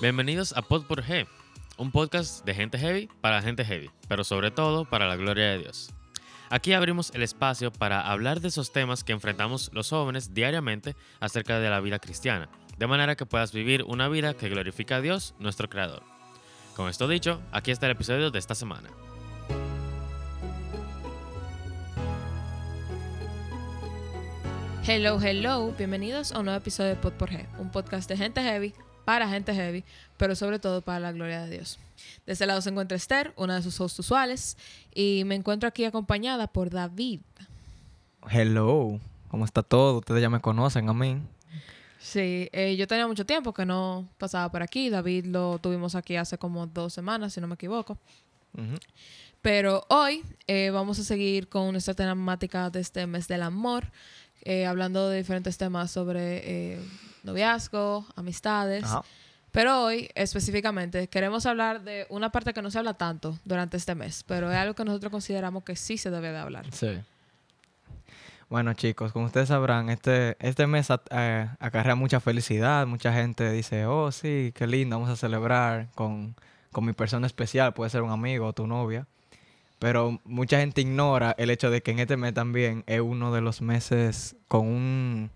Bienvenidos a Pod por G, un podcast de gente heavy para gente heavy, pero sobre todo para la gloria de Dios. Aquí abrimos el espacio para hablar de esos temas que enfrentamos los jóvenes diariamente acerca de la vida cristiana, de manera que puedas vivir una vida que glorifica a Dios, nuestro Creador. Con esto dicho, aquí está el episodio de esta semana. Hello, hello, bienvenidos a un nuevo episodio de Pod por G, un podcast de gente heavy para gente heavy, pero sobre todo para la gloria de Dios. De este lado se encuentra Esther, una de sus hosts usuales, y me encuentro aquí acompañada por David. Hello, ¿cómo está todo? Ustedes ya me conocen a mí. Sí, eh, yo tenía mucho tiempo que no pasaba por aquí. David lo tuvimos aquí hace como dos semanas, si no me equivoco. Ujú. Pero hoy eh, vamos a seguir con nuestra temática de este mes del amor, eh, hablando de diferentes temas sobre eh, noviazgo, amistades. Ajá. Pero hoy, específicamente, queremos hablar de una parte que no se habla tanto durante este mes, pero es algo que nosotros consideramos que sí se debe de hablar. Sí. Bueno, chicos, como ustedes sabrán, este, este mes eh, acarrea mucha felicidad. Mucha gente dice, oh, sí, qué lindo, vamos a celebrar con, con mi persona especial. Puede ser un amigo o tu novia. Pero mucha gente ignora el hecho de que en este mes también es uno de los meses con un...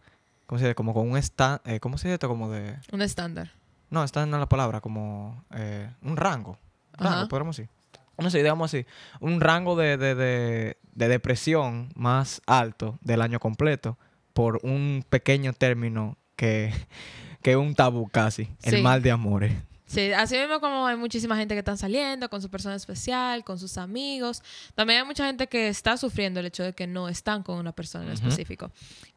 ¿Cómo se dice? Como con un stand... ¿Cómo se dice esto? Como de... Un estándar. No, esta no es la palabra, como eh, un rango. Rango, Ajá. podríamos decir. No sé, digamos así. Un rango de, de, de, de depresión más alto del año completo por un pequeño término que, que es un tabú casi. Sí. El mal de amores. Sí, así mismo como hay muchísima gente que están saliendo con su persona especial, con sus amigos, también hay mucha gente que está sufriendo el hecho de que no están con una persona en Ujú. específico.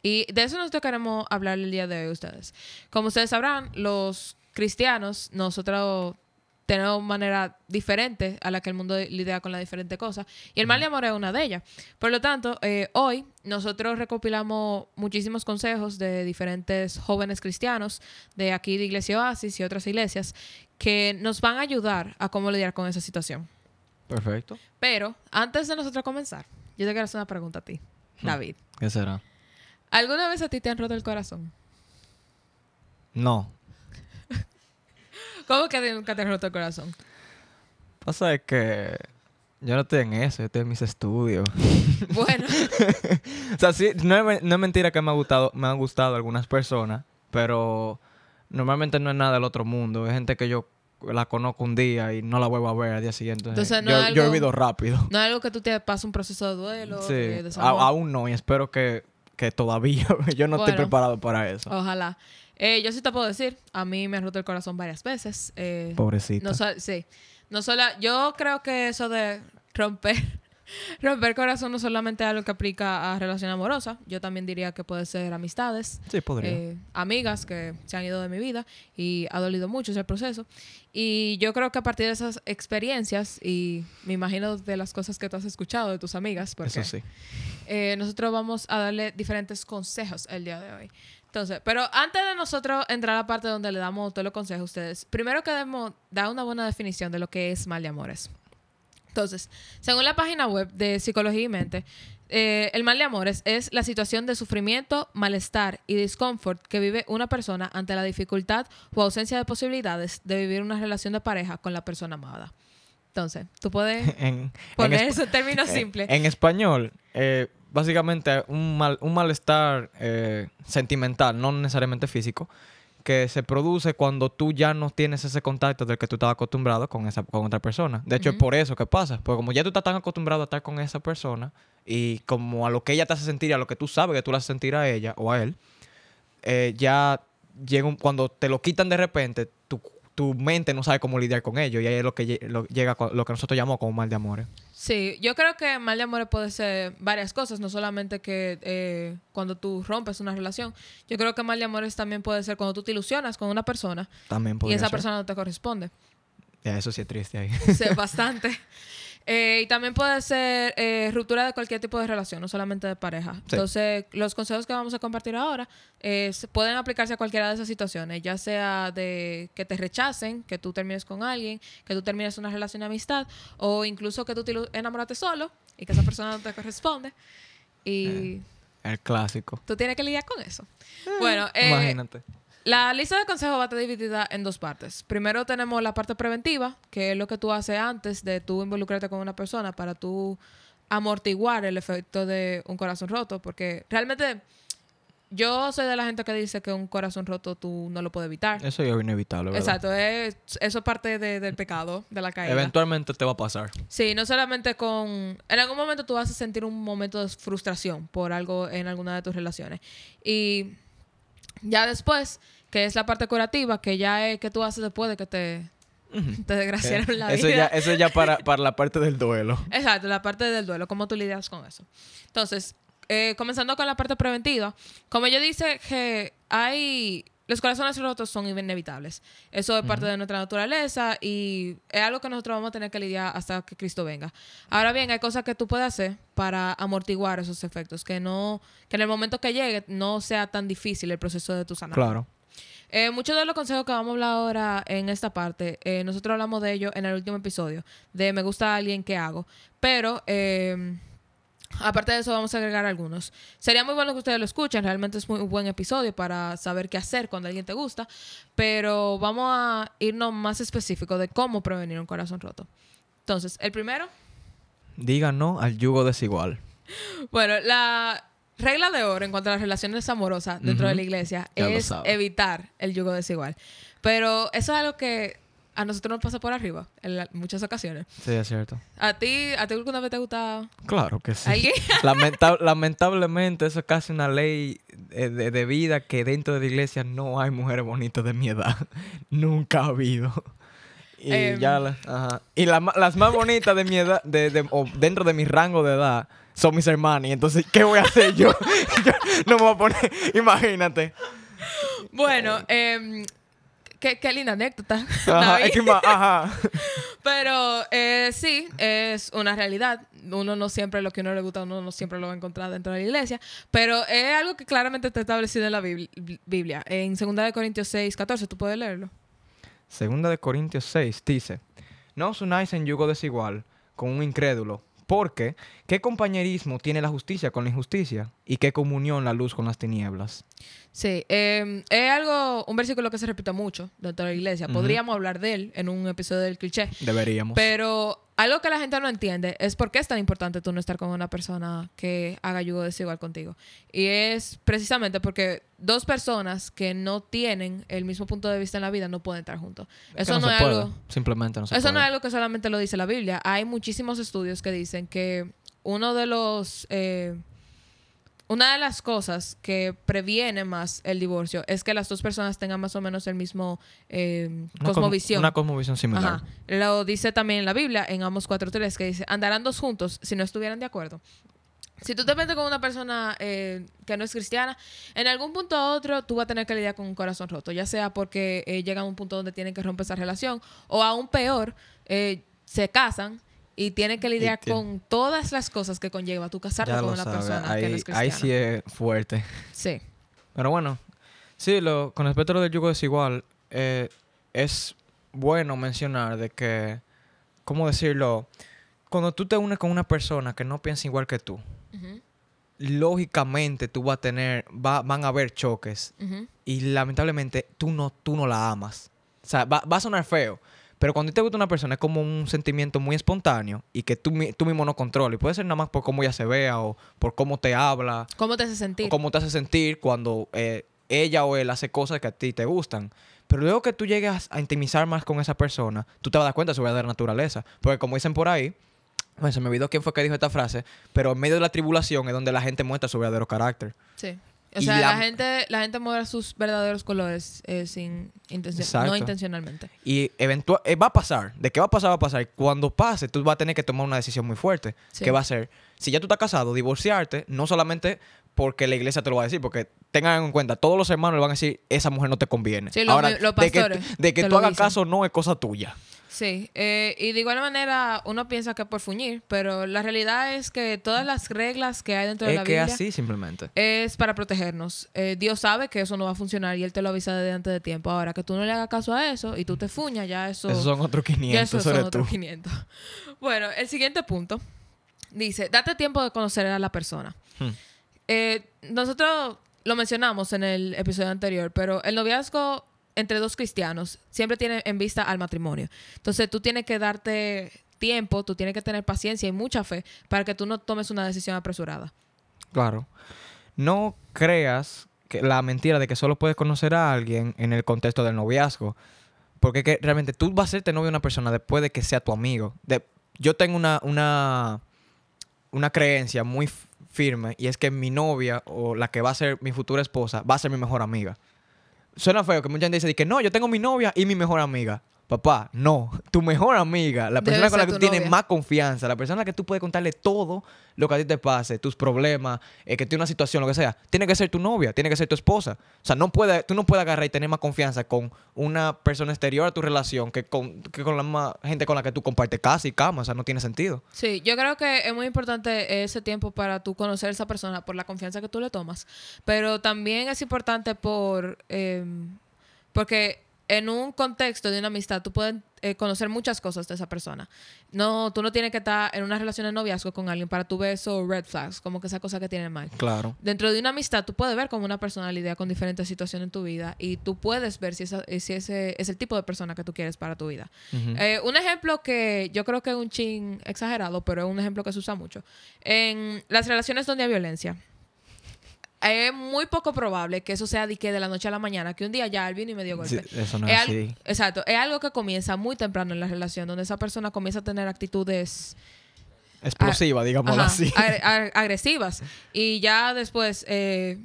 Y de eso nosotros queremos hablar el día de hoy a ustedes. Como ustedes sabrán, los cristianos, nosotros tenemos manera diferente a la que el mundo lidia con las diferentes cosas. Y el mal de amor es una de ellas. Por lo tanto, eh, hoy nosotros recopilamos muchísimos consejos de diferentes jóvenes cristianos de aquí de Iglesia Oasis y otras iglesias que nos van a ayudar a cómo lidiar con esa situación. Perfecto. Pero antes de nosotros comenzar, yo te quiero hacer una pregunta a ti, David. ¿Qué será? ¿Alguna vez a ti te han roto el corazón? No. ¿Cómo que nunca te han roto el corazón? Pasa es que yo no estoy en eso, yo estoy en mis estudios. Bueno, O sea, sí, no es, no es mentira que me ha gustado, me han gustado algunas personas, pero normalmente no es nada del otro mundo. Es gente que yo la conozco un día y no la vuelvo a ver al día siguiente. Entonces, no yo, algo- olvido rápido. no es algo que tú te pases un proceso de duelo, Sí, de a- desamor. aún no, y espero que, que todavía yo no estoy preparado para eso. Ojalá. Eh, yo sí te puedo decir, a mí me han roto el corazón varias veces. Eh, Pobrecita. no sí. No solo, yo creo que eso de romper, romper corazón no solamente es algo que aplica a relación amorosa. Yo también diría que puede ser amistades, sí, podría. eh, amigas que se han ido de mi vida y ha dolido mucho ese proceso. Y yo creo que a partir de esas experiencias y me imagino de las cosas que tú has escuchado de tus amigas, porque eso sí. eh, nosotros vamos a darle diferentes consejos el día de hoy. Entonces, pero antes de nosotros entrar a la parte donde le damos todos los consejos a ustedes, primero queremos dar una buena definición de lo que es mal de amores. Entonces, según la página web de Psicología y Mente, eh, el mal de amores es la situación de sufrimiento, malestar y discomfort que vive una persona ante la dificultad o ausencia de posibilidades de vivir una relación de pareja con la persona amada. Entonces, tú puedes En, poner en eso en términos simples. En español, eh, básicamente un, mal, un malestar eh, sentimental, no necesariamente físico, que se produce cuando tú ya no tienes ese contacto del que tú estabas acostumbrado con, esa, con otra persona. De hecho, es por eso que pasa. Porque como ya tú estás tan acostumbrado a estar con esa persona y como a lo que ella te hace sentir, a lo que tú sabes que tú le haces sentir a ella o a él, eh, ya llega un- cuando te lo quitan de repente, tu, mente no sabe cómo lidiar con ello. Y ahí es lo que lo- llega lo que nosotros llamamos como mal de amores. Sí, yo creo que mal de amores puede ser varias cosas, no solamente que eh, cuando tú rompes una relación. Yo creo que mal de amores también puede ser cuando tú te ilusionas con una persona También y esa ser. persona no te corresponde. Ya, eso sí es triste ahí. Sí, bastante. Eh, y también puede ser eh, ruptura de cualquier tipo de relación, no solamente de pareja. Sí. Entonces, los consejos que vamos a compartir ahora eh, pueden aplicarse a cualquiera de esas situaciones, ya sea de que te rechacen, que tú termines con alguien, que tú termines una relación de amistad, o incluso que tú te enamoraste solo y que esa persona no te corresponde. Y El clásico. tú tienes que lidiar con eso. Bueno, Imagínate. La lista de consejos va a estar dividida en dos partes. Primero tenemos la parte preventiva, que es lo que tú haces antes de tú involucrarte con una persona para tú amortiguar el efecto de un corazón roto, porque realmente yo soy de la gente que dice que un corazón roto tú no lo puedes evitar. Eso es inevitable, ¿verdad? Exacto, es, eso es parte de- del pecado, de la caída. Eventualmente te va a pasar. Sí, no solamente con... En algún momento tú vas a sentir un momento de frustración por algo en alguna de tus relaciones. Y ya después, que es la parte curativa, que ya es que tú haces después de que te, te desgraciaron la eso vida. ya, eso ya para, para la parte del duelo. Exacto, la parte del duelo, cómo tú lidias con eso. Entonces, eh, comenzando con la parte preventiva, como yo dice que hay... Los corazones rotos son inevitables. Eso es parte de nuestra naturaleza y es algo que nosotros vamos a tener que lidiar hasta que Cristo venga. Ahora bien, hay cosas que tú puedes hacer para amortiguar esos efectos, que no que en el momento que llegue no sea tan difícil el proceso de tu sanación. Claro. Eh, muchos de los consejos que vamos a hablar ahora en esta parte, eh, nosotros hablamos de ello en el último episodio, de me gusta alguien que hago. Pero, eh, aparte de eso, vamos a agregar algunos. Sería muy bueno que ustedes lo escuchen, realmente es muy un buen episodio para saber qué hacer cuando alguien te gusta. Pero vamos a irnos más específico de cómo prevenir un corazón roto. Entonces, el primero, Diga no al yugo desigual. bueno, la regla de oro en cuanto a las relaciones amorosas dentro de la iglesia Ya es evitar el yugo desigual. Pero eso es algo que a nosotros nos pasa por arriba en la- muchas ocasiones. Sí, es cierto. ¿A ti, a ti alguna vez te gusta Claro que sí. Lamenta- lamentablemente, eso es casi una ley eh, de, de vida que dentro de la iglesia no hay mujeres bonitas de mi edad. Nunca ha habido. Y Em. ya la- ajá. Y la las más bonitas de mi edad, de, de- o dentro de mi rango de edad, son mis hermanas. Y entonces, ¿qué voy a hacer yo? Yo no me voy a poner, imagínate. bueno, em, qué, qué linda anécdota. Ajá, es que ma- ajá. Pero eh, sí, es una realidad. Uno no siempre lo que uno le gusta, uno no siempre lo va a encontrar dentro de la iglesia. Pero es algo que claramente está establecido en la Bibli- Biblia. En 2 de Corintios 6, 14, tú puedes leerlo. Segunda de Corintios 6 dice, no os unáis en yugo desigual con un incrédulo, porque ¿qué compañerismo tiene la justicia con la injusticia? ¿Y qué comunión la luz con las tinieblas? Sí, eh, es algo, un versículo que se repite mucho dentro de la iglesia. Podríamos hablar de él en un episodio del cliché. Deberíamos. Pero algo que la gente no entiende es por qué es tan importante tú no estar con una persona que haga yugo desigual contigo. Y es precisamente porque dos personas que no tienen el mismo punto de vista en la vida no pueden estar juntos. Es Eso no, se es puede. algo... Simplemente no se Eso no puede. es algo que solamente lo dice la Biblia. Hay muchísimos estudios que dicen que uno de los... eh, una de las cosas que previene más el divorcio es que las dos personas tengan más o menos el mismo eh, Una cosmovisión. Una cosmovisión similar. Ajá. Lo dice también en la Biblia, en Amos 4.3, que dice, andarán dos juntos si no estuvieran de acuerdo. Si tú te metes con una persona eh, que no es cristiana, en algún punto u otro tú vas a tener que lidiar con un corazón roto, ya sea porque eh, llegan a un punto donde tienen que romper esa relación, o aún peor, se casan y tienen que lidiar tien- con todas las cosas que conlleva tú casarte Ya con una sabe. persona Ahí, que no es cristiana. ahí sí es fuerte. Sí. Pero bueno, sí, lo, con respecto a lo del yugo desigual, eh, es bueno mencionar de que, ¿cómo decirlo? Cuando tú te unes con una persona que no piensa igual que tú, lógicamente tú vas a tener, va- van a haber choques ujú. y lamentablemente tú no, tú no la amas. O sea, va, va a sonar feo, pero cuando te gusta una persona es como un sentimiento muy espontáneo y que tú, tú mismo no controlas. Y puede ser nada más por cómo ella se vea o por cómo te habla ¿Cómo te hace sentir? o cómo te hace sentir cuando eh, ella o él hace cosas que a ti te gustan. Pero luego que tú llegas a intimizar más con esa persona, tú te vas a dar cuenta de su verdadera naturaleza. Porque como dicen por ahí, bueno, se me olvidó quién fue que dijo esta frase, pero en medio de la tribulación es donde la gente muestra su verdadero carácter. Sí. O sea, la- la, gente, la gente muestra sus verdaderos colores eh, sin intención, no intencionalmente. Y eventual, eh, va a pasar. De qué va a pasar, va a pasar. Cuando pase, tú vas a tener que tomar una decisión muy fuerte. Sí. Que va a ser, si ya tú estás casado, divorciarte, no solamente porque la iglesia te lo va a decir, porque tengan en cuenta, todos los hermanos le van a decir, esa mujer no te conviene. Sí, los Ahora, mi- los de que, de que tú hagas caso no es cosa tuya. Sí, eh, y de igual manera uno piensa que por fuñir, pero la realidad es que todas las reglas que hay dentro de Es la que Biblia así simplemente. es para protegernos. Eh, Dios sabe que eso no va a funcionar y Él te lo avisa desde antes de tiempo. Ahora, que tú no le hagas caso a eso y tú te fuñas, ya eso... Esos son otros ya 500, eso eso son otros tú. 500. Bueno, el siguiente punto dice, date tiempo de conocer a la persona. Hmm. Eh, nosotros lo mencionamos en el episodio anterior, pero el noviazgo entre dos cristianos siempre tiene en vista al matrimonio. Entonces tú tienes que darte tiempo, tú tienes que tener paciencia y mucha fe para que tú no tomes una decisión apresurada. Claro. No creas que la mentira de que solo puedes conocer a alguien en el contexto del noviazgo. Porque que realmente tú vas a serte novio de una persona después de que sea tu amigo. De, yo tengo una, una, una creencia muy firme y es que mi novia o la que va a ser mi futura esposa va a ser mi mejor amiga. Suena feo que mucha gente dice que no, yo tengo mi novia y mi mejor amiga. Papá, no. Tu mejor amiga, la Debe persona con la que tú tienes novia. más confianza, la persona que tú puedes contarle todo lo que a ti te pase, tus problemas, eh, que tiene una situación, lo que sea, tiene que ser tu novia, tiene que ser tu esposa. O sea, no puede, tú no puedes agarrar y tener más confianza con una persona exterior a tu relación que con, que con la más gente con la que tú compartes casa y cama. O sea, no tiene sentido. Sí, yo creo que es muy importante ese tiempo para tú conocer a esa persona por la confianza que tú le tomas, pero también es importante por eh, porque en un contexto de una amistad tú puedes eh, conocer muchas cosas de esa persona. No, tú no tienes que estar en una relación de noviazgo con alguien para tú ver esos red flags, como que esa cosa que tienen mal. Claro. Dentro de una amistad, tú puedes ver como una personalidad con diferentes situaciones en tu vida y tú puedes ver si, esa- eh, si ese es el tipo de persona que tú quieres para tu vida. Eh, un ejemplo que yo creo que es un chin exagerado, pero es un ejemplo que se usa mucho. En las relaciones donde hay violencia, es muy poco probable que eso sea de que de la noche a la mañana, que un día ya él vino y me dio Sí, golpe. eso no Es así. Exacto, es algo que comienza muy temprano en la relación, donde esa persona comienza a tener actitudes Explosiva, digámoslo Ajá, así. agre- agre- agresivas. Y ya después, eh,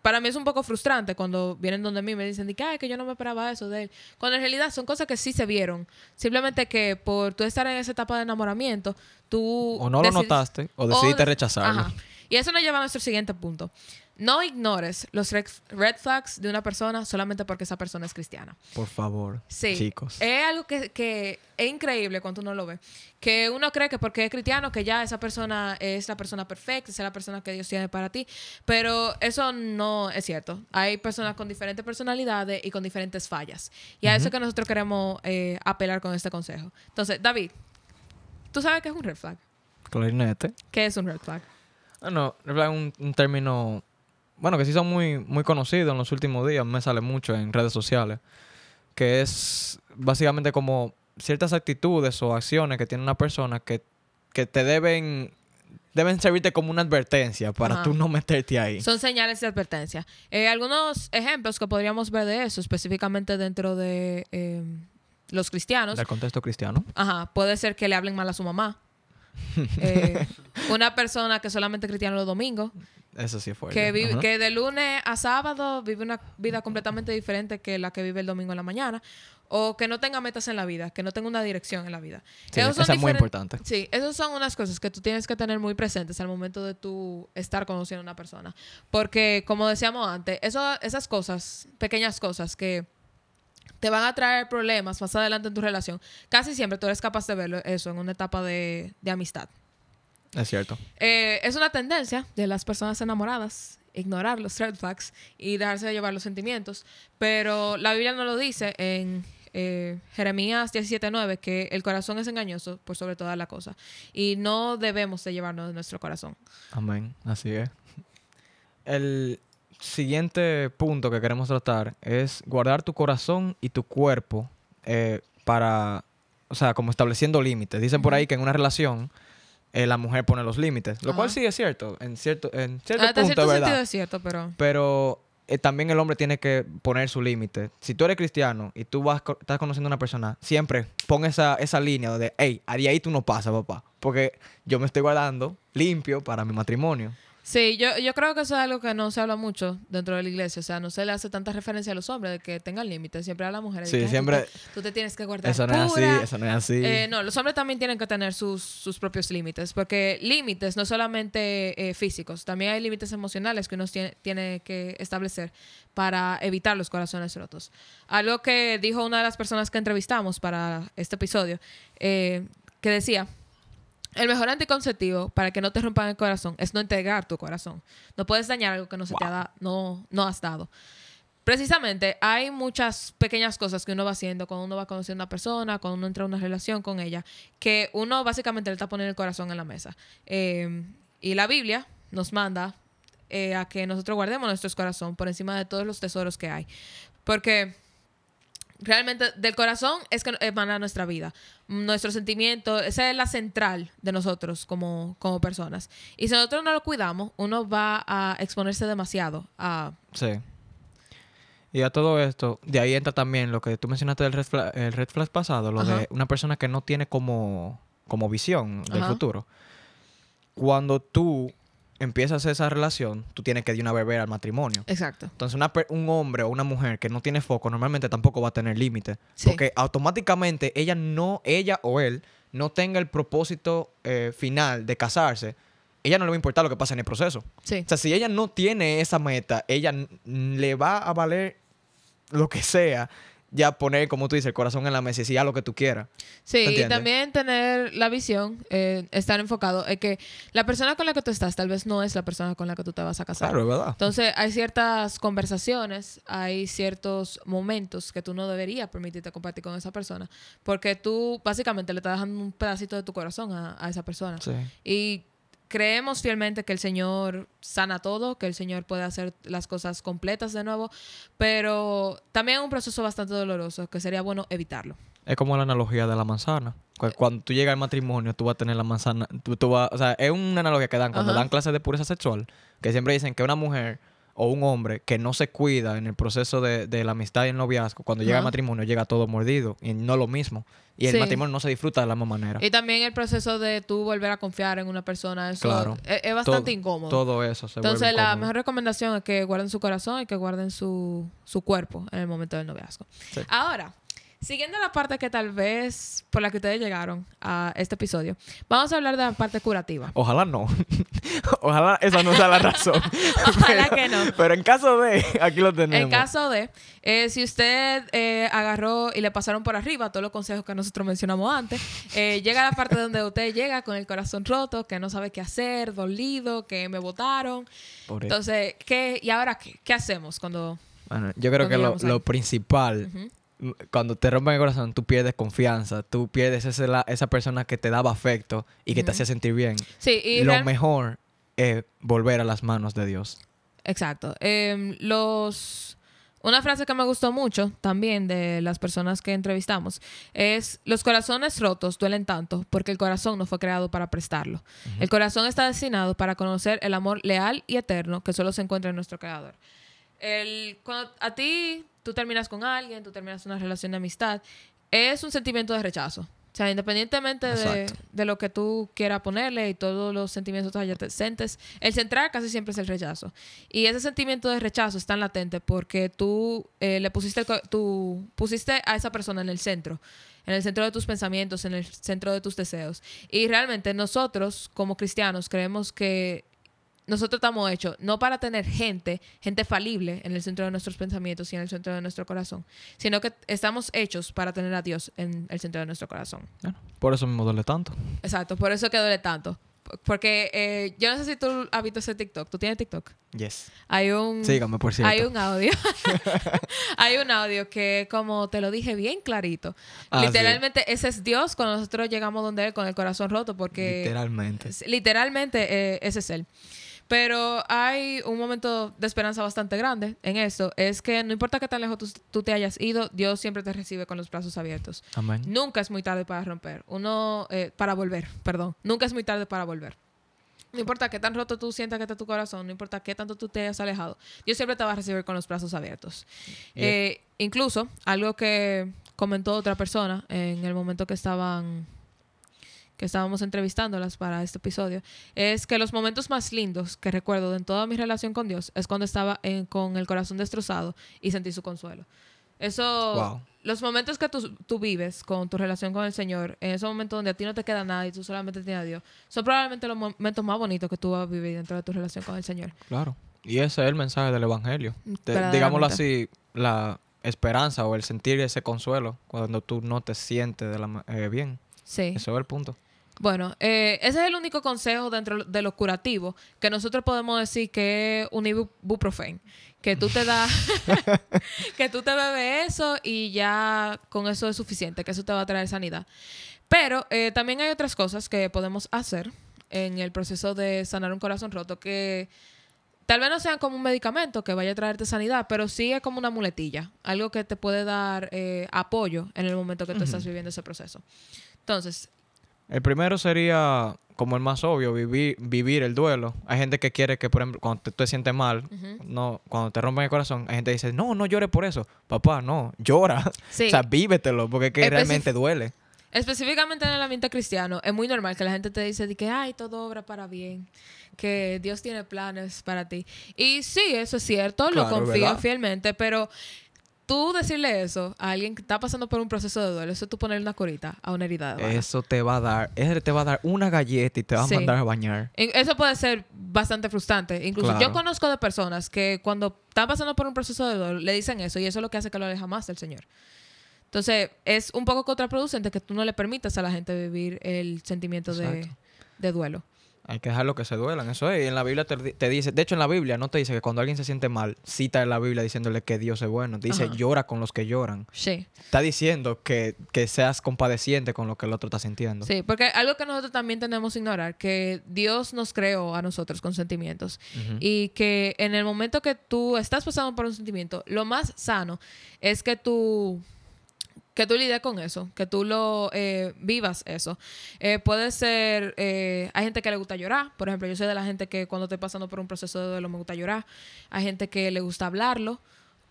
para mí es un poco frustrante cuando vienen donde mí y me dicen "Ay, que yo no me esperaba eso de él. Cuando en realidad son cosas que sí se vieron. Simplemente que por tú estar en esa etapa de enamoramiento, tú... O no lo notaste o decidiste de- rechazarlo. Ajá. Y eso nos lleva a nuestro siguiente punto. No ignores los red flags de una persona solamente porque esa persona es cristiana. Por favor, Sí. chicos. Es algo que, que es increíble cuando uno lo ve. Que uno cree que porque es cristiano, que ya esa persona es la persona perfecta, es la persona que Dios tiene para ti. Pero eso no es cierto. Hay personas con diferentes personalidades y con diferentes fallas. Y a eso es que nosotros queremos eh, apelar con este consejo. Entonces, David, ¿tú sabes qué es un red flag? Clarinete. ¿Qué es un red flag? Ah, no, red flag es un, un término, bueno, que sí son muy, muy conocidos en los últimos días, me sale mucho en redes sociales, que es básicamente como ciertas actitudes o acciones que tiene una persona que, que te deben, deben servirte como una advertencia para Ajá. tú no meterte ahí. Son señales de advertencia. Eh, algunos ejemplos que podríamos ver de eso, específicamente dentro de eh, los cristianos. Del contexto cristiano. Ajá, puede ser que le hablen mal a su mamá. Eh, una persona que solamente cristiana los domingos, Eso sí fue. que, vive, que de lunes a sábado vive una vida completamente diferente que la que vive el domingo en la mañana. O que no tenga metas en la vida, que no tenga una dirección en la vida. Sí, esa es muy importante. Sí, esas son unas cosas que tú tienes que tener muy presentes al momento de tú estar conociendo a una persona. Porque, como decíamos antes, eso, esas cosas, pequeñas cosas que te van a traer problemas más adelante en tu relación, casi siempre tú eres capaz de verlo eso en una etapa de, de amistad. Es cierto. Eh, es una tendencia de las personas enamoradas ignorar los red flags y dejarse de llevar los sentimientos, pero la Biblia nos lo dice en eh, Jeremías 17:9 que el corazón es engañoso por sobre toda la cosa y no debemos de llevarnos de nuestro corazón. Amén, así es. El siguiente punto que queremos tratar es guardar tu corazón y tu cuerpo eh, para, o sea, como estableciendo límites. Dicen por ahí que en una relación eh, la mujer pone los límites, lo cual sí es cierto, en cierto, en cierto Hasta punto cierto es sentido verdad. es cierto, pero Pero eh, también el hombre tiene que poner su límite. Si tú eres cristiano y tú vas, co- estás conociendo a una persona, siempre pon esa, esa línea de, hey, de ahí tú no pasas, papá. Porque yo me estoy guardando limpio para mi matrimonio. Sí, yo, yo creo que eso es algo que no se habla mucho dentro de la iglesia. O sea, no se le hace tanta referencia a los hombres de que tengan límites. Siempre a las mujeres. Sí, que, "Ay, tú siempre- Tú te tienes que guardar Eso no es así, pura". eso no es así. Eh, no, los hombres también tienen que tener sus, sus propios límites, porque límites no solamente eh, físicos, también hay límites emocionales que uno tiene, tiene que establecer para evitar los corazones rotos. Algo que dijo una de las personas que entrevistamos para este episodio, eh, que decía, el mejor anticonceptivo para que no te rompan el corazón es no entregar tu corazón. No puedes dañar algo que no se te ha da- no, no has dado. Precisamente, hay muchas pequeñas cosas que uno va haciendo cuando uno va conociendo a una persona, cuando uno entra en una relación con ella, que uno básicamente le está poniendo el corazón en la mesa. Eh, y la Biblia nos manda eh, a que nosotros guardemos nuestro corazón por encima de todos los tesoros que hay. Porque realmente del corazón es que emana nuestra vida, nuestro sentimiento, esa es la central de nosotros como, como personas. Y si nosotros no lo cuidamos, uno va a exponerse demasiado a... Sí. Y a todo esto, de ahí entra también lo que tú mencionaste del red flag, el red flag pasado, lo Ajá. de una persona que no tiene como, como visión del Ajá. futuro. Cuando tú empiezas esa relación, tú tienes que de una vez ver al matrimonio. Exacto. Entonces, una un hombre o una mujer que no tiene foco normalmente tampoco va a tener límite. Sí. Porque automáticamente ella no, ella o él no tenga el propósito eh, final de casarse, ella no le va a importar lo que pasa en el proceso. Sí. O sea, si ella no tiene esa meta, ella le va a valer lo que sea, ya poner, como tú dices, el corazón en la mesa y lo que tú quieras. Sí, y también tener la visión, eh, estar enfocado en que la persona con la que tú estás tal vez no es la persona con la que tú te vas a casar. Claro, es verdad. Entonces, hay ciertas conversaciones, hay ciertos momentos que tú no deberías permitirte compartir con esa persona, porque tú básicamente le estás dejando un pedacito de tu corazón a, a esa persona. Sí. Y creemos fielmente que el Señor sana todo, que el Señor puede hacer las cosas completas de nuevo, pero también es un proceso bastante doloroso que sería bueno evitarlo. Es como la analogía de la manzana. Cu- Cuando tú llegas al matrimonio, tú vas a tener la manzana. Tú, tú vas, o sea, es una analogía que dan cuando Ajá. dan clases de pureza sexual. Que siempre dicen que una mujer o un hombre que no se cuida en el proceso de, de la amistad y el noviazgo, cuando llega al Ajá. matrimonio, llega todo mordido. Y no lo mismo. Y el Sí. matrimonio no se disfruta de la misma manera. Y también el proceso de tú volver a confiar en una persona, eso Claro. es, es bastante Todo- incómodo. Todo eso se Entonces, vuelve la incómodo. mejor recomendación es que guarden su corazón y que guarden su, su cuerpo en el momento del noviazgo. Sí. Ahora, siguiendo la parte que tal vez por la que ustedes llegaron a este episodio, vamos a hablar de la parte curativa. Ojalá no. Ojalá esa no sea la razón. Ojalá Pero- que no. Pero en caso de, aquí lo tenemos. En caso de, eh, si usted eh, agarró y le pasaron por arriba todos los consejos que nosotros mencionamos antes, eh, llega la parte donde usted llega con el corazón roto, que no sabe qué hacer, dolido, que me votaron. Entonces, ¿qué? ¿Y ahora qué? ¿Qué hacemos cuando... Bueno, yo creo ¿Dónde que lo, principal, cuando te rompen el corazón, tú pierdes confianza, tú pierdes ese la- esa persona que te daba afecto y que te hacía sentir bien. Sí, y lo mejor es volver a las manos de Dios. Exacto. Em, los... Una frase que me gustó mucho también de las personas que entrevistamos es, los corazones rotos duelen tanto porque el corazón no fue creado para prestarlo. El corazón está destinado para conocer el amor leal y eterno que solo se encuentra en nuestro Creador. El, cuando a ti tú terminas con alguien, tú terminas una relación de amistad, es un sentimiento de rechazo. O sea, independientemente de, de lo que tú quieras ponerle y todos los sentimientos adyacentes, el central casi siempre es el rechazo. Y ese sentimiento de rechazo es tan latente porque tú eh, le pusiste, tú pusiste a esa persona en el centro, en el centro de tus pensamientos, en el centro de tus deseos. Y realmente nosotros, como cristianos, creemos que nosotros estamos hechos no para tener gente, gente falible en el centro de nuestros pensamientos y en el centro de nuestro corazón, sino que estamos hechos para tener a Dios en el centro de nuestro corazón. Bueno, por eso me duele tanto. Exacto, por eso que duele tanto. Porque eh, yo no sé si tú has visto ese TikTok. ¿Tú tienes TikTok? Yes. Hay un... Sígame, por cierto. Hay un audio. hay un audio que, como te lo dije bien clarito, Ah, sí. literalmente ese es Dios cuando nosotros llegamos donde Él con el corazón roto, porque Literalmente. literalmente eh, ese es Él. Pero hay un momento de esperanza bastante grande en esto. Es que no importa qué tan lejos tú, tú te hayas ido, Dios siempre te recibe con los brazos abiertos. Amén. Nunca es muy tarde para romper. Uno, eh, para volver, perdón. Nunca es muy tarde para volver. No importa qué tan roto tú sientas que está tu corazón, no importa qué tanto tú te hayas alejado, Dios siempre te va a recibir con los brazos abiertos. Eh, incluso, algo que comentó otra persona en el momento que estaban que estábamos entrevistándolas para este episodio, es que los momentos más lindos que recuerdo de en toda mi relación con Dios es cuando estaba en- con el corazón destrozado y sentí su consuelo. Eso, Wow. los momentos que tú, tú vives con tu relación con el Señor, en esos momentos donde a ti no te queda nada y tú solamente tienes a Dios, son probablemente los momentos más bonitos que tú vas a vivir dentro de tu relación con el Señor. Claro. Y ese es el mensaje del Evangelio. De- digámoslo así, la esperanza o el sentir ese consuelo cuando tú no te sientes de la eh, bien. Sí. Eso es el punto. Bueno, eh, ese es el único consejo dentro de los curativos que nosotros podemos decir que es un ibuprofeno. Que tú te das, que tú te bebes eso y ya con eso es suficiente, que eso te va a traer sanidad. Pero eh, también hay otras cosas que podemos hacer en el proceso de sanar un corazón roto que tal vez no sean como un medicamento que vaya a traerte sanidad, pero sí es como una muletilla, algo que te puede dar eh, apoyo en el momento que tú estás viviendo ese proceso. Entonces, El primero sería, como el más obvio, vivir, vivir el duelo. Hay gente que quiere que, por ejemplo, cuando te, tú te sientes mal, no, cuando te rompen el corazón, hay gente que dice, no, no llores por eso. Papá, no, llora. Sí. o sea, vívetelo, porque es que Especif- realmente duele. específicamente en el ambiente cristiano, es muy normal que la gente te dice de que, ay, todo obra para bien, que Dios tiene planes para ti. Y sí, eso es cierto, lo confío ¿verdad? fielmente, pero tú decirle eso a alguien que está pasando por un proceso de duelo, eso es tú ponerle una curita a una herida de bala. Eso te va a dar, ese te va a dar una galleta y te va a Sí. mandar a bañar. Eso puede ser bastante frustrante. Incluso Claro. yo conozco de personas que cuando están pasando por un proceso de dolor le dicen eso y eso es lo que hace que lo aleja más del Señor. Entonces, es un poco contraproducente que tú no le permitas a la gente vivir el sentimiento de duelo. Hay que dejarlo que se duelan, eso es. Y en la Biblia te, te dice, de hecho en la Biblia no te dice que cuando alguien se siente mal, cita en la Biblia diciéndole que Dios es bueno. Te dice, Ajá. llora con los que lloran. Sí, Está diciendo que, que seas compadeciente con lo que el otro está sintiendo. sí, porque algo que nosotros también tenemos que ignorar, que Dios nos creó a nosotros con sentimientos y que en el momento que tú estás pasando por un sentimiento, lo más sano es que tú que tú lides con eso, que tú lo eh, vivas eso. Eh, puede ser, eh, hay gente que le gusta llorar, por ejemplo, yo soy de la gente que cuando estoy pasando por un proceso de duelo me gusta llorar, hay gente que le gusta hablarlo,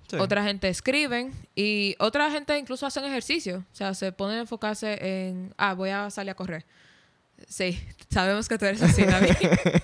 Sí. otra gente escriben y otra gente incluso hacen ejercicio, o sea, se ponen a enfocarse en, ah, voy a salir a correr. Sí, sabemos que tú eres así, David.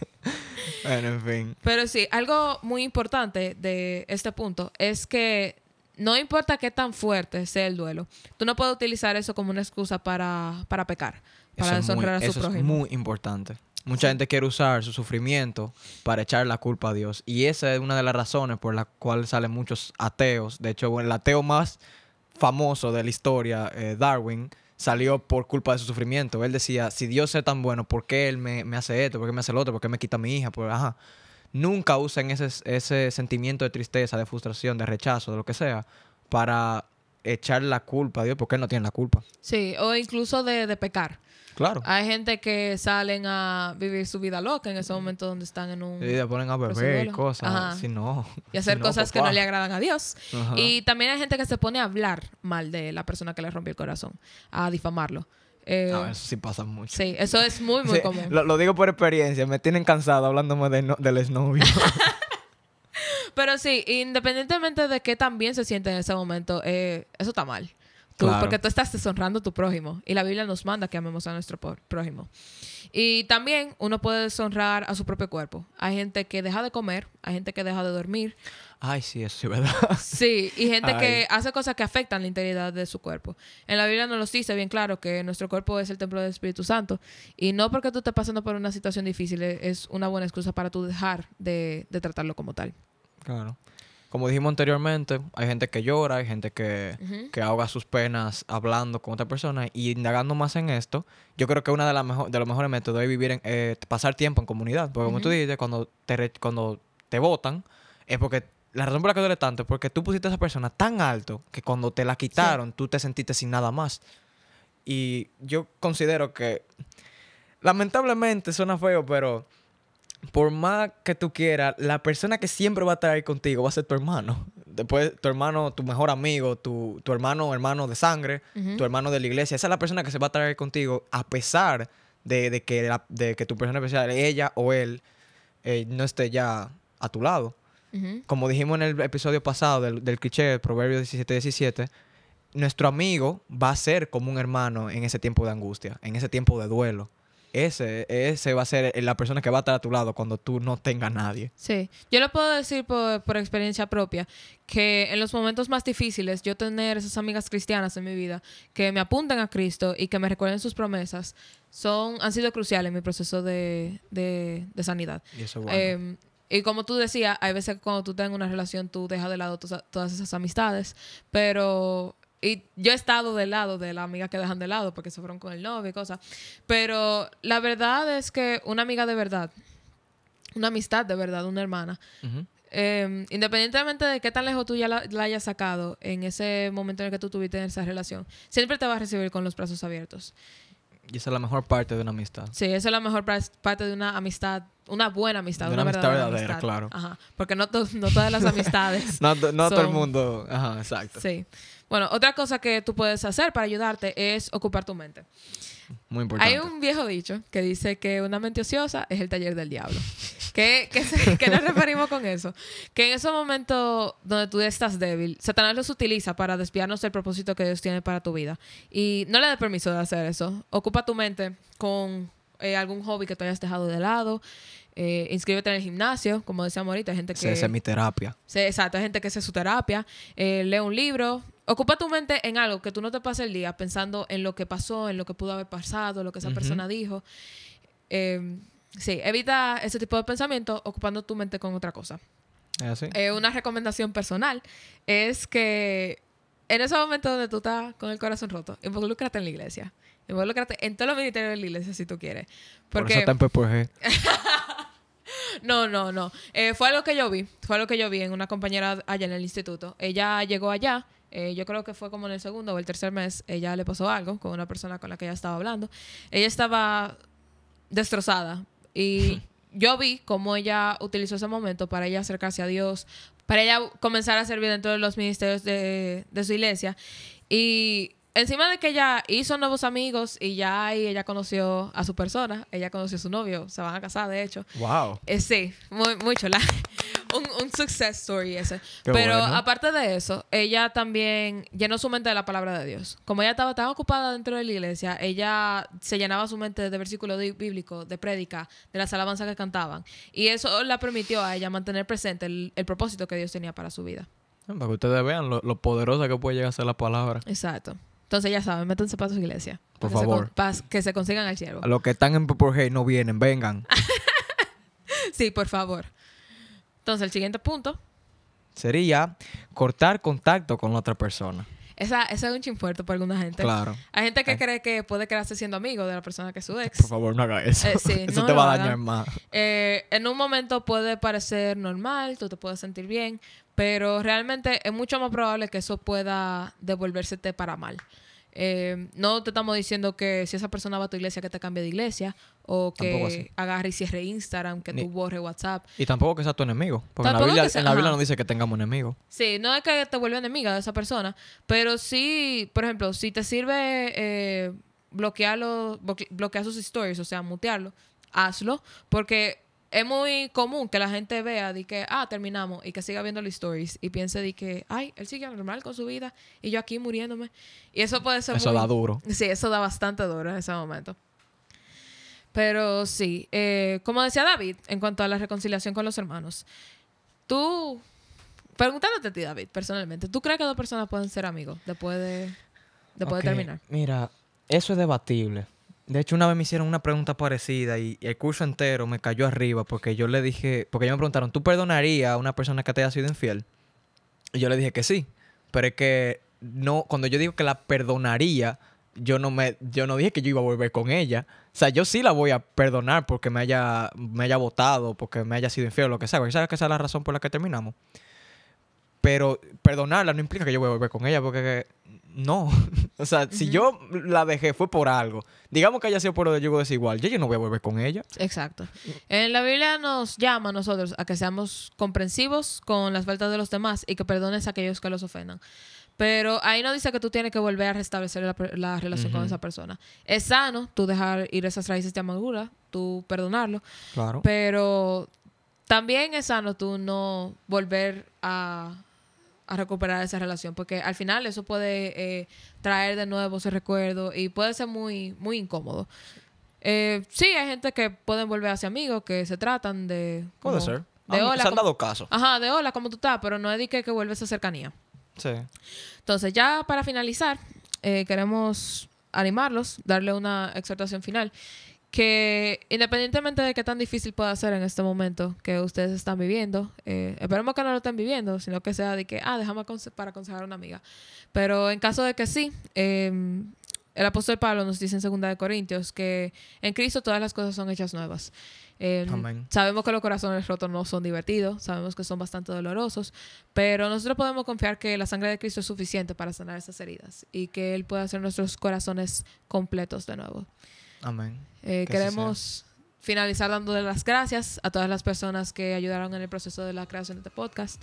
Bueno, en fin. Pero sí, algo muy importante de este punto es que no importa qué tan fuerte sea el duelo, tú no puedes utilizar eso como una excusa para, para pecar, para Eso es muy- deshonrar a su eso es prójimo. muy importante. Mucha gente quiere usar su sufrimiento para echar la culpa a Dios. Y esa es una de las razones por la cual salen muchos ateos. De hecho, el ateo más famoso de la historia, eh, Darwin, salió por culpa de su sufrimiento. Él decía, si Dios es tan bueno, ¿por qué Él me, me hace esto? ¿Por qué me hace lo otro? ¿Por qué me quita a mi hija? Pues, ajá. Nunca usen ese, ese sentimiento de tristeza, de frustración, de rechazo, de lo que sea, para echar la culpa a Dios, porque Él no tiene la culpa. Sí, o incluso de, de pecar. Claro. Hay gente que salen a vivir su vida loca en ese momento donde están en un... Y le ponen a beber y cosas. Si no. y hacer si no, cosas que no le agradan a Dios. Ajá. Y también hay gente que se pone a hablar mal de la persona que le rompió el corazón, a difamarlo. Eh, Ah, eso sí pasa mucho. sí, eso es muy, muy Sí, común. Lo, lo digo por experiencia. Me tienen cansado hablándome de no- del exnovio. Pero sí, independientemente de qué tan bien se siente en ese momento, eh, eso está mal. Tú- Claro. Porque tú estás deshonrando a tu prójimo. Y la Biblia nos manda que amemos a nuestro prójimo. Y también uno puede deshonrar a su propio cuerpo. Hay gente que deja de comer, hay gente que deja de dormir. Ay, sí, eso sí, ¿verdad? Sí, y gente que hace cosas que afectan la integridad de su cuerpo. En la Biblia nos lo dice bien claro que nuestro cuerpo es el templo del Espíritu Santo. Y no porque tú estés pasando por una situación difícil eh, es una buena excusa para tú dejar de, de tratarlo como tal. Claro. Como dijimos anteriormente, hay gente que llora, hay gente que, Ujú. que ahoga sus penas hablando con otra persona. Y indagando más en esto, yo creo que una de, las de los mejores métodos es vivir en, eh, pasar tiempo en comunidad. Porque como tú dices, cuando te, cuando te votan, es porque la razón por la que duele tanto es porque tú pusiste a esa persona tan alto que cuando te la quitaron, tú te sentiste sin nada más. Y yo considero que, lamentablemente suena feo, pero por más que tú quieras, la persona que siempre va a estar ahí contigo va a ser tu hermano. Después, tu hermano, tu mejor amigo, tu, tu hermano, hermano de sangre, tu hermano de la iglesia. Esa es la persona que se va a estar ahí contigo a pesar de, de que, la- de que tu persona especial, ella o él, eh, no esté ya a tu lado. Como dijimos en el episodio pasado del, del cliché, del Proverbio 17-17, nuestro amigo va a ser como un hermano en ese tiempo de angustia, en ese tiempo de duelo. Ese, ese va a ser la persona que va a estar a tu lado cuando tú no tengas nadie. Sí, yo lo puedo decir por, por experiencia propia, que en los momentos más difíciles, yo tener esas amigas cristianas en mi vida que me apuntan a Cristo y que me recuerden sus promesas, son, han sido cruciales en mi proceso de, de- de sanidad. Y eso es bueno. Eh, y como tú decías, hay veces que cuando tú estás en una relación, tú dejas de lado todas- esas amistades, pero... Y yo he estado del lado de la amiga que dejan de lado porque se fueron con el novio y cosas. Pero la verdad es que una amiga de verdad, una amistad de verdad, una hermana, eh, independientemente de qué tan lejos tú ya la, la hayas sacado en ese momento en el que tú tuviste esa relación, siempre te va a recibir con los brazos abiertos. Y esa es la mejor parte de una amistad. Sí, esa es la mejor parte de una amistad, una buena amistad, De una, una amistad verdadera, verdadera, amistad. claro. Ajá, porque no, to- no todas las amistades. No, to- no todo el mundo. Ajá, exacto. sí. Bueno, otra cosa que tú puedes hacer para ayudarte es ocupar tu mente. Muy importante. Hay un viejo dicho que dice que una mente ociosa es el taller del diablo. ¿Qué, qué, se- qué nos referimos con eso? Que en esos momentos donde tú estás débil, Satanás los utiliza para desviarnos del propósito que Dios tiene para tu vida. Y no le des permiso de hacer eso. Ocupa tu mente con eh, algún hobby que tú hayas dejado de lado. Eh, inscríbete en el gimnasio, como decíamos ahorita, hay gente que... Esa esa es mi terapia. Sí, exacto, hay gente que hace su terapia, eh, lee un libro. Ocupa tu mente en algo que tú no te pases el día pensando en lo que pasó, en lo que pudo haber pasado, lo que esa persona dijo. Eh, sí, evita ese tipo de pensamiento ocupando tu mente con otra cosa. Una recomendación personal es que en ese momento donde tú estás con el corazón roto, involúcrate en la iglesia. Involúcrate en todos los ministerios de la iglesia si tú quieres. Por Porque eso en PPG. no, no, no. Eh, fue algo que yo vi. Fue algo que yo vi en una compañera allá en el instituto. Ella llegó allá. eh, yo creo que fue como en el segundo o el tercer mes. Ella le pasó algo con una persona con la que ella estaba hablando. Ella estaba destrozada. Y yo vi cómo ella utilizó ese momento para ella acercarse a Dios, para ella comenzar a servir dentro de los ministerios de, de su iglesia. Y encima de que ella hizo nuevos amigos y ya ahí ella conoció a su persona, ella conoció a su novio, se van a casar de hecho. Wow. Eh, sí, muy, muy chula. un, un success story ese. Qué Pero bueno. aparte de eso, ella también llenó su mente de la palabra de Dios. Como ella estaba tan ocupada dentro de la iglesia, ella se llenaba su mente de versículos bíblicos, de prédica, de las alabanzas que cantaban. Y eso la permitió a ella mantener presente el, el propósito que Dios tenía para su vida. Para que ustedes vean lo, lo poderosa que puede llegar a ser la palabra. Exacto. Entonces ya saben, métanse para su iglesia. Por que favor. para que se consigan al siervo. A los que están en y no vienen, vengan. Sí, por favor. Entonces, el siguiente punto Sería cortar contacto con la otra persona. Esa, ese es un chin fuerte para alguna gente. Claro. Hay gente que Ay. cree que puede quedarse siendo amigo de la persona que es su ex. Por favor, no haga eso. Eh, sí, eso no te va a dañar más. Eh, en un momento puede parecer normal, tú te puedes sentir bien, pero realmente es mucho más probable que eso pueda devolvérsete para mal. Eh, no te estamos diciendo que si esa persona va a tu iglesia que te cambie de iglesia o que agarre y cierre Instagram, que Ni- tú borre WhatsApp. Y tampoco que sea tu enemigo. Porque en la Biblia, sea- en la Biblia no dice que tengamos enemigos. Sí, no es que te vuelva enemiga de esa persona, pero sí, por ejemplo, si te sirve eh, bloquearlo, bloquear sus stories, o sea, mutearlo, hazlo, porque es muy común que la gente vea de que, ah, terminamos, y que siga viendo los stories y piense de que, ay, él sigue normal con su vida y yo aquí muriéndome. Y eso puede ser Eso muy- da duro. Sí, eso da bastante duro en ese momento. Pero sí, eh, como decía David, en cuanto a la reconciliación con los hermanos, tú, preguntándote a ti, David, personalmente, ¿tú crees que dos personas pueden ser amigos después de, después de terminar? Mira, eso es debatible. De hecho, una vez me hicieron una pregunta parecida y, el curso entero me cayó arriba porque yo le dije, porque ellos me preguntaron, ¿tú perdonarías a una persona que te haya sido infiel? Y yo le dije que sí, pero es que no, cuando yo digo que la perdonaría, yo no me, yo no dije que yo iba a volver con ella. O sea, yo sí la voy a perdonar porque me haya, me haya votado, porque me haya sido infiel lo que sea. ¿Sabes que esa es la razón por la que terminamos? Pero perdonarla no implica que yo voy a volver con ella, porque no. o sea, si yo la dejé fue por algo. Digamos que haya sido por lo de yugo desigual, yo, yo no voy a volver con ella. Exacto. En la Biblia nos llama a nosotros a que seamos comprensivos con las faltas de los demás y que perdones a aquellos que los ofendan. Pero ahí no dice que tú tienes que volver a restablecer la, relación con esa persona. Es sano tú dejar ir esas raíces de amargura, tú perdonarlo, Claro. pero también es sano tú no volver a, a recuperar esa relación, porque al final eso puede eh, traer de nuevo ese recuerdo y puede ser muy, muy incómodo. Eh, sí, hay gente que pueden volver hacia amigos, que se tratan de... Puede como- ser. De hola, se han como- dado caso. Ajá, de hola, ¿cómo tú estás? Pero no es de que, que vuelve esa cercanía. Sí. Entonces, ya para finalizar, eh, queremos animarlos, darle una exhortación final, que independientemente de qué tan difícil pueda ser en este momento que ustedes están viviendo, eh, esperemos que no lo estén viviendo, sino que sea de que, ah, déjame aconse- para aconsejar a una amiga. Pero en caso de que sí, eh, el apóstol Pablo nos dice en 2 de Corintios que en Cristo todas las cosas son hechas nuevas. Eh, Amén. sabemos que los corazones rotos no son divertidos, sabemos que son bastante dolorosos, pero nosotros podemos confiar que la sangre de Cristo es suficiente para sanar esas heridas y que Él puede hacer nuestros corazones completos de nuevo. Amén. Eh, Que queremos finalizar dándole las gracias a todas las personas que ayudaron en el proceso de la creación de este podcast,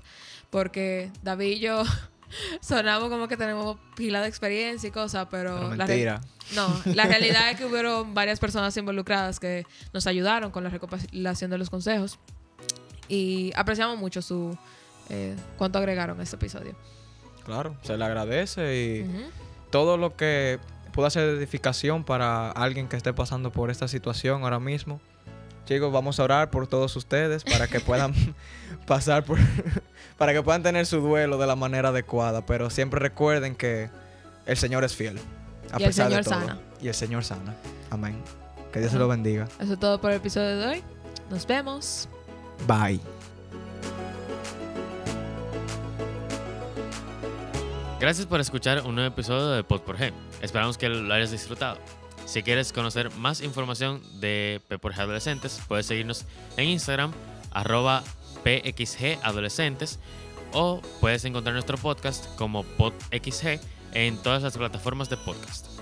porque David y yo sonamos como que tenemos pila de experiencia y cosas, pero, Pero la, mentira. no, la realidad es que hubieron varias personas involucradas que nos ayudaron con la recopilación de los consejos y apreciamos mucho su eh, cuánto agregaron a este episodio. Claro, se le agradece y todo lo que pueda ser de edificación para alguien que esté pasando por esta situación ahora mismo. Chicos, vamos a orar por todos ustedes para que puedan pasar por para que puedan tener su duelo de la manera adecuada, pero siempre recuerden que el Señor es fiel a Y el pesar de Señor todo. sana. Y el Señor sana. Amén. Que Dios se lo bendiga. Eso es todo por el episodio de hoy. Nos vemos. Bye. Gracias por escuchar un nuevo episodio de Pod por G. Esperamos que lo hayas disfrutado. Si quieres conocer más información de P G Adolescentes, puedes seguirnos en Instagram, arroba PXG Adolescentes, o puedes encontrar nuestro podcast como PodXG en todas las plataformas de podcast.